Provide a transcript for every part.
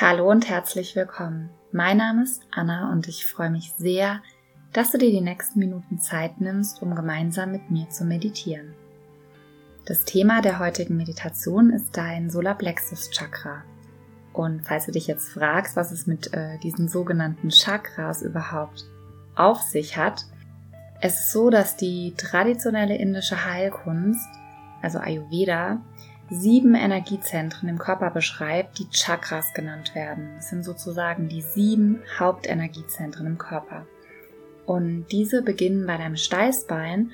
Hallo und herzlich willkommen. Mein Name ist Anna und ich freue mich sehr, dass du dir die nächsten Minuten Zeit nimmst, um gemeinsam mit mir zu meditieren. Das Thema der heutigen Meditation ist dein Solarplexus Chakra. Und falls du dich jetzt fragst, was es mit äh, diesen sogenannten Chakras überhaupt auf sich hat, es ist so, dass die traditionelle indische Heilkunst, also Ayurveda, sieben Energiezentren im Körper beschreibt, die Chakras genannt werden. Das sind sozusagen die sieben Hauptenergiezentren im Körper. Und diese beginnen bei deinem Steißbein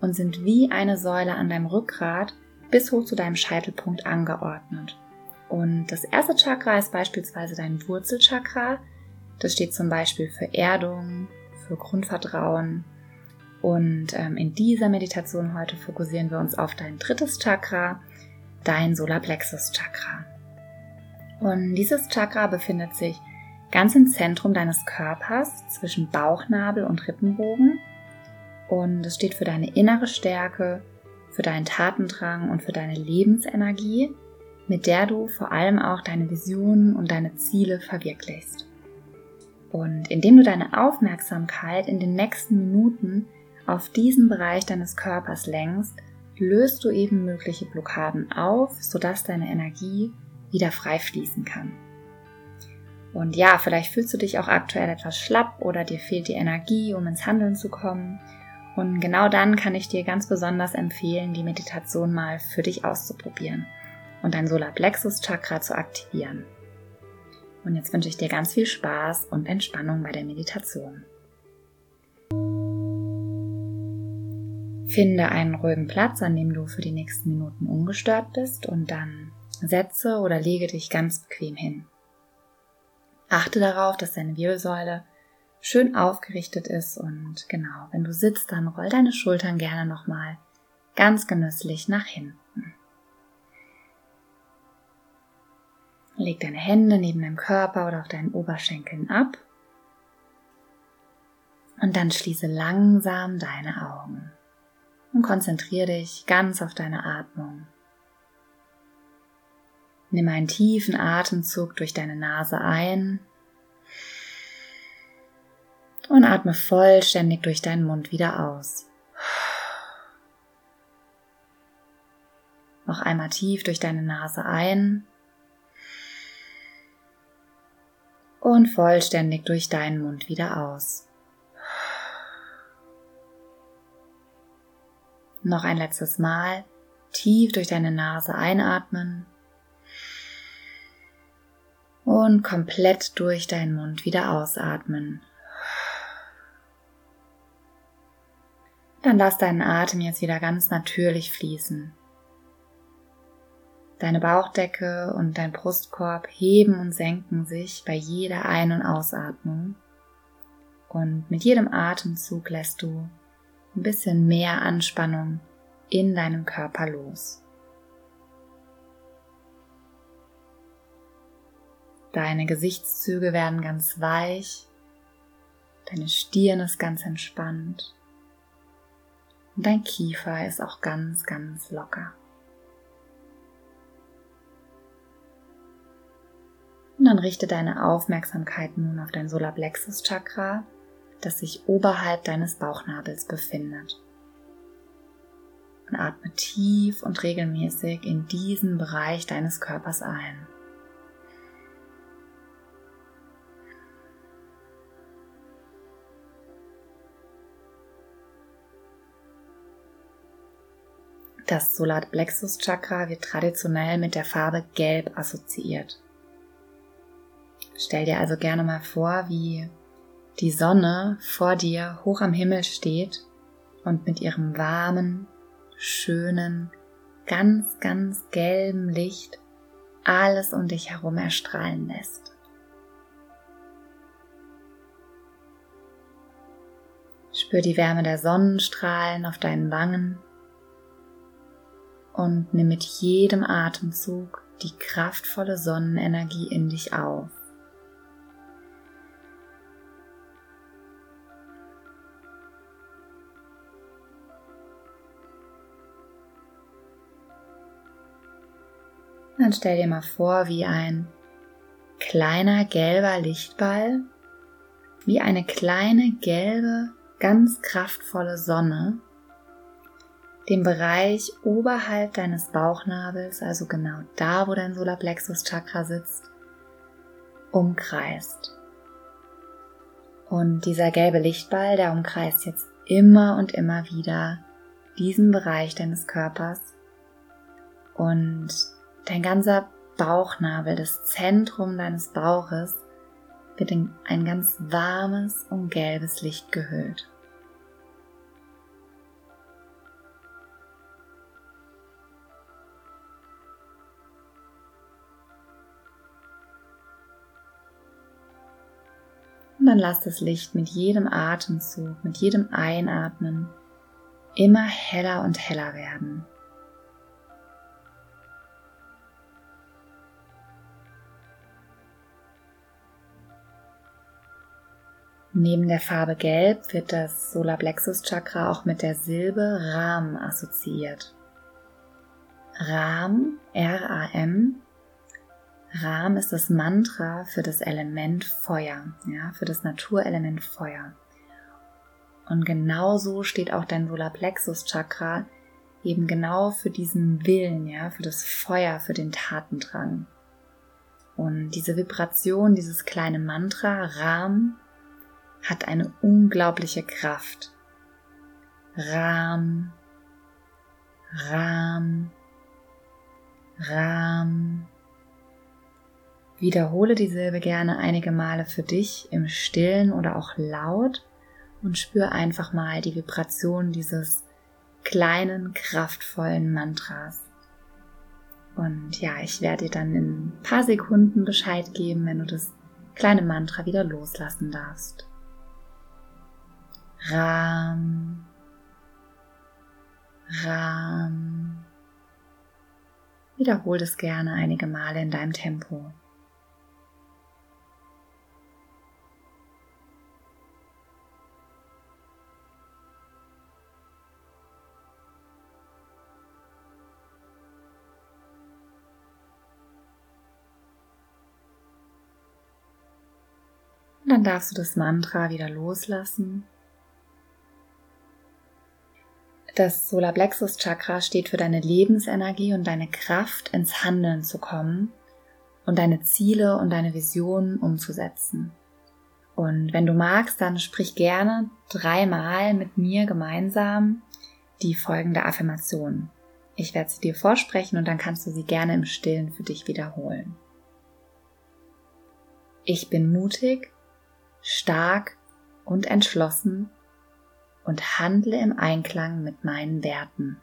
und sind wie eine Säule an deinem Rückgrat bis hoch zu deinem Scheitelpunkt angeordnet. Und das erste Chakra ist beispielsweise dein Wurzelchakra. Das steht zum Beispiel für Erdung, für Grundvertrauen. Und ähm, in dieser Meditation heute fokussieren wir uns auf dein drittes Chakra, dein Solarplexus Chakra. Und dieses Chakra befindet sich ganz im Zentrum deines Körpers zwischen Bauchnabel und Rippenbogen. Und es steht für deine innere Stärke, für deinen Tatendrang und für deine Lebensenergie, mit der du vor allem auch deine Visionen und deine Ziele verwirklichst. Und indem du deine Aufmerksamkeit in den nächsten Minuten auf diesen Bereich deines Körpers lenkst, löst du eben mögliche Blockaden auf, sodass deine Energie wieder frei fließen kann. Und ja, vielleicht fühlst du dich auch aktuell etwas schlapp oder dir fehlt die Energie, um ins Handeln zu kommen. Und genau dann kann ich dir ganz besonders empfehlen, die Meditation mal für dich auszuprobieren und dein Solarplexus Chakra zu aktivieren. Und jetzt wünsche ich dir ganz viel Spaß und Entspannung bei der Meditation. Finde einen ruhigen Platz, an dem du für die nächsten Minuten ungestört bist und dann setze oder lege dich ganz bequem hin. Achte darauf, dass deine Wirbelsäule schön aufgerichtet ist und genau, wenn du sitzt, dann roll deine Schultern gerne nochmal ganz genüsslich nach hinten. Leg deine Hände neben deinem Körper oder auf deinen Oberschenkeln ab. Und dann schließe langsam deine Augen und konzentriere dich ganz auf deine Atmung. Nimm einen tiefen Atemzug durch deine Nase ein und atme vollständig durch deinen Mund wieder aus. Noch einmal tief durch deine Nase ein und vollständig durch deinen Mund wieder aus. Noch ein letztes Mal tief durch deine Nase einatmen und komplett durch deinen Mund wieder ausatmen. Dann lass deinen Atem jetzt wieder ganz natürlich fließen. Deine Bauchdecke und dein Brustkorb heben und senken sich bei jeder Ein- und Ausatmung. Und mit jedem Atemzug lässt du ein bisschen mehr Anspannung in deinem Körper los. Deine Gesichtszüge werden ganz weich, deine Stirn ist ganz entspannt und dein Kiefer ist auch ganz, ganz locker. Und dann richte deine Aufmerksamkeit nun auf dein Solarplexus Chakra, das sich oberhalb deines Bauchnabels befindet. Und atme tief und regelmäßig in diesen Bereich deines Körpers ein. Das Solarplexus Chakra wird traditionell mit der Farbe Gelb assoziiert. Stell dir also gerne mal vor, wie die Sonne vor dir hoch am Himmel steht und mit ihrem warmen, schönen, ganz, ganz gelben Licht alles um dich herum erstrahlen lässt. Spür die Wärme der Sonnenstrahlen auf deinen Wangen und nimm mit jedem Atemzug die kraftvolle Sonnenenergie in dich auf. Dann stell dir mal vor, wie ein kleiner gelber Lichtball, wie eine kleine gelbe, ganz kraftvolle Sonne, den Bereich oberhalb deines Bauchnabels, also genau da, wo dein Solarplexus Chakra sitzt, umkreist. Und dieser gelbe Lichtball, der umkreist jetzt immer und immer wieder diesen Bereich deines Körpers und dein ganzer Bauchnabel, das Zentrum deines Bauches, wird in ein ganz warmes und gelbes Licht gehüllt. Und dann lass das Licht mit jedem Atemzug, mit jedem Einatmen immer heller und heller werden. Neben der Farbe Gelb wird das Solarplexus Chakra auch mit der Silbe Ram assoziiert. Ram, R-A-M, Ram ist das Mantra für das Element Feuer, ja, für das Naturelement Feuer. Und genauso steht auch dein Solarplexus Chakra eben genau für diesen Willen, ja, für das Feuer, für den Tatendrang. Und diese Vibration, dieses kleine Mantra, Ram, hat eine unglaubliche Kraft. Ram, Ram, Ram. Wiederhole die Silbe gerne einige Male für dich im Stillen oder auch laut und spür einfach mal die Vibration dieses kleinen, kraftvollen Mantras. Und ja, ich werde dir dann in ein paar Sekunden Bescheid geben, wenn du das kleine Mantra wieder loslassen darfst. Ram, Ram. Wiederhol es gerne einige Male in deinem Tempo. dann darfst du das Mantra wieder loslassen. Das Solarplexus Chakra steht für deine Lebensenergie und deine Kraft ins Handeln zu kommen und deine Ziele und deine Visionen umzusetzen. Und wenn du magst, dann sprich gerne dreimal mit mir gemeinsam die folgende Affirmation. Ich werde sie dir vorsprechen und dann kannst du sie gerne im Stillen für dich wiederholen. Ich bin mutig stark und entschlossen und handle im Einklang mit meinen Werten.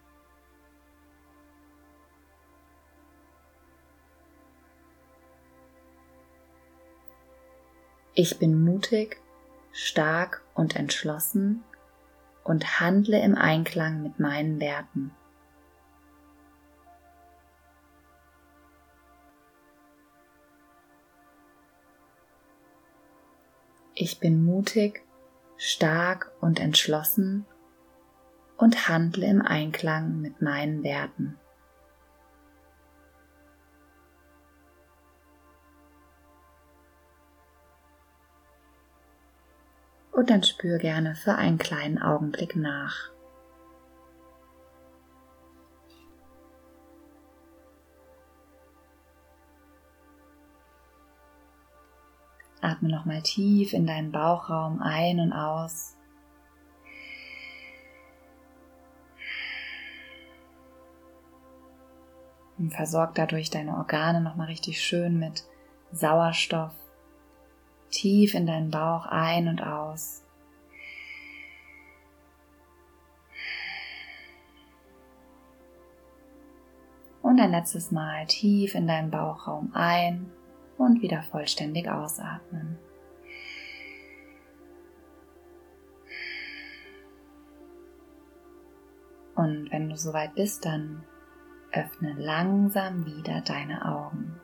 Ich bin mutig, stark und entschlossen und handle im Einklang mit meinen Werten. Ich bin mutig, stark und entschlossen und handle im Einklang mit meinen Werten. Und dann spür gerne für einen kleinen Augenblick nach. Atme nochmal tief in deinen Bauchraum ein und aus. Und versorg dadurch deine Organe nochmal richtig schön mit Sauerstoff. Tief in deinen Bauch ein und aus. Und ein letztes Mal tief in deinen Bauchraum ein und wieder vollständig ausatmen. Und wenn du soweit bist, dann öffne langsam wieder deine Augen.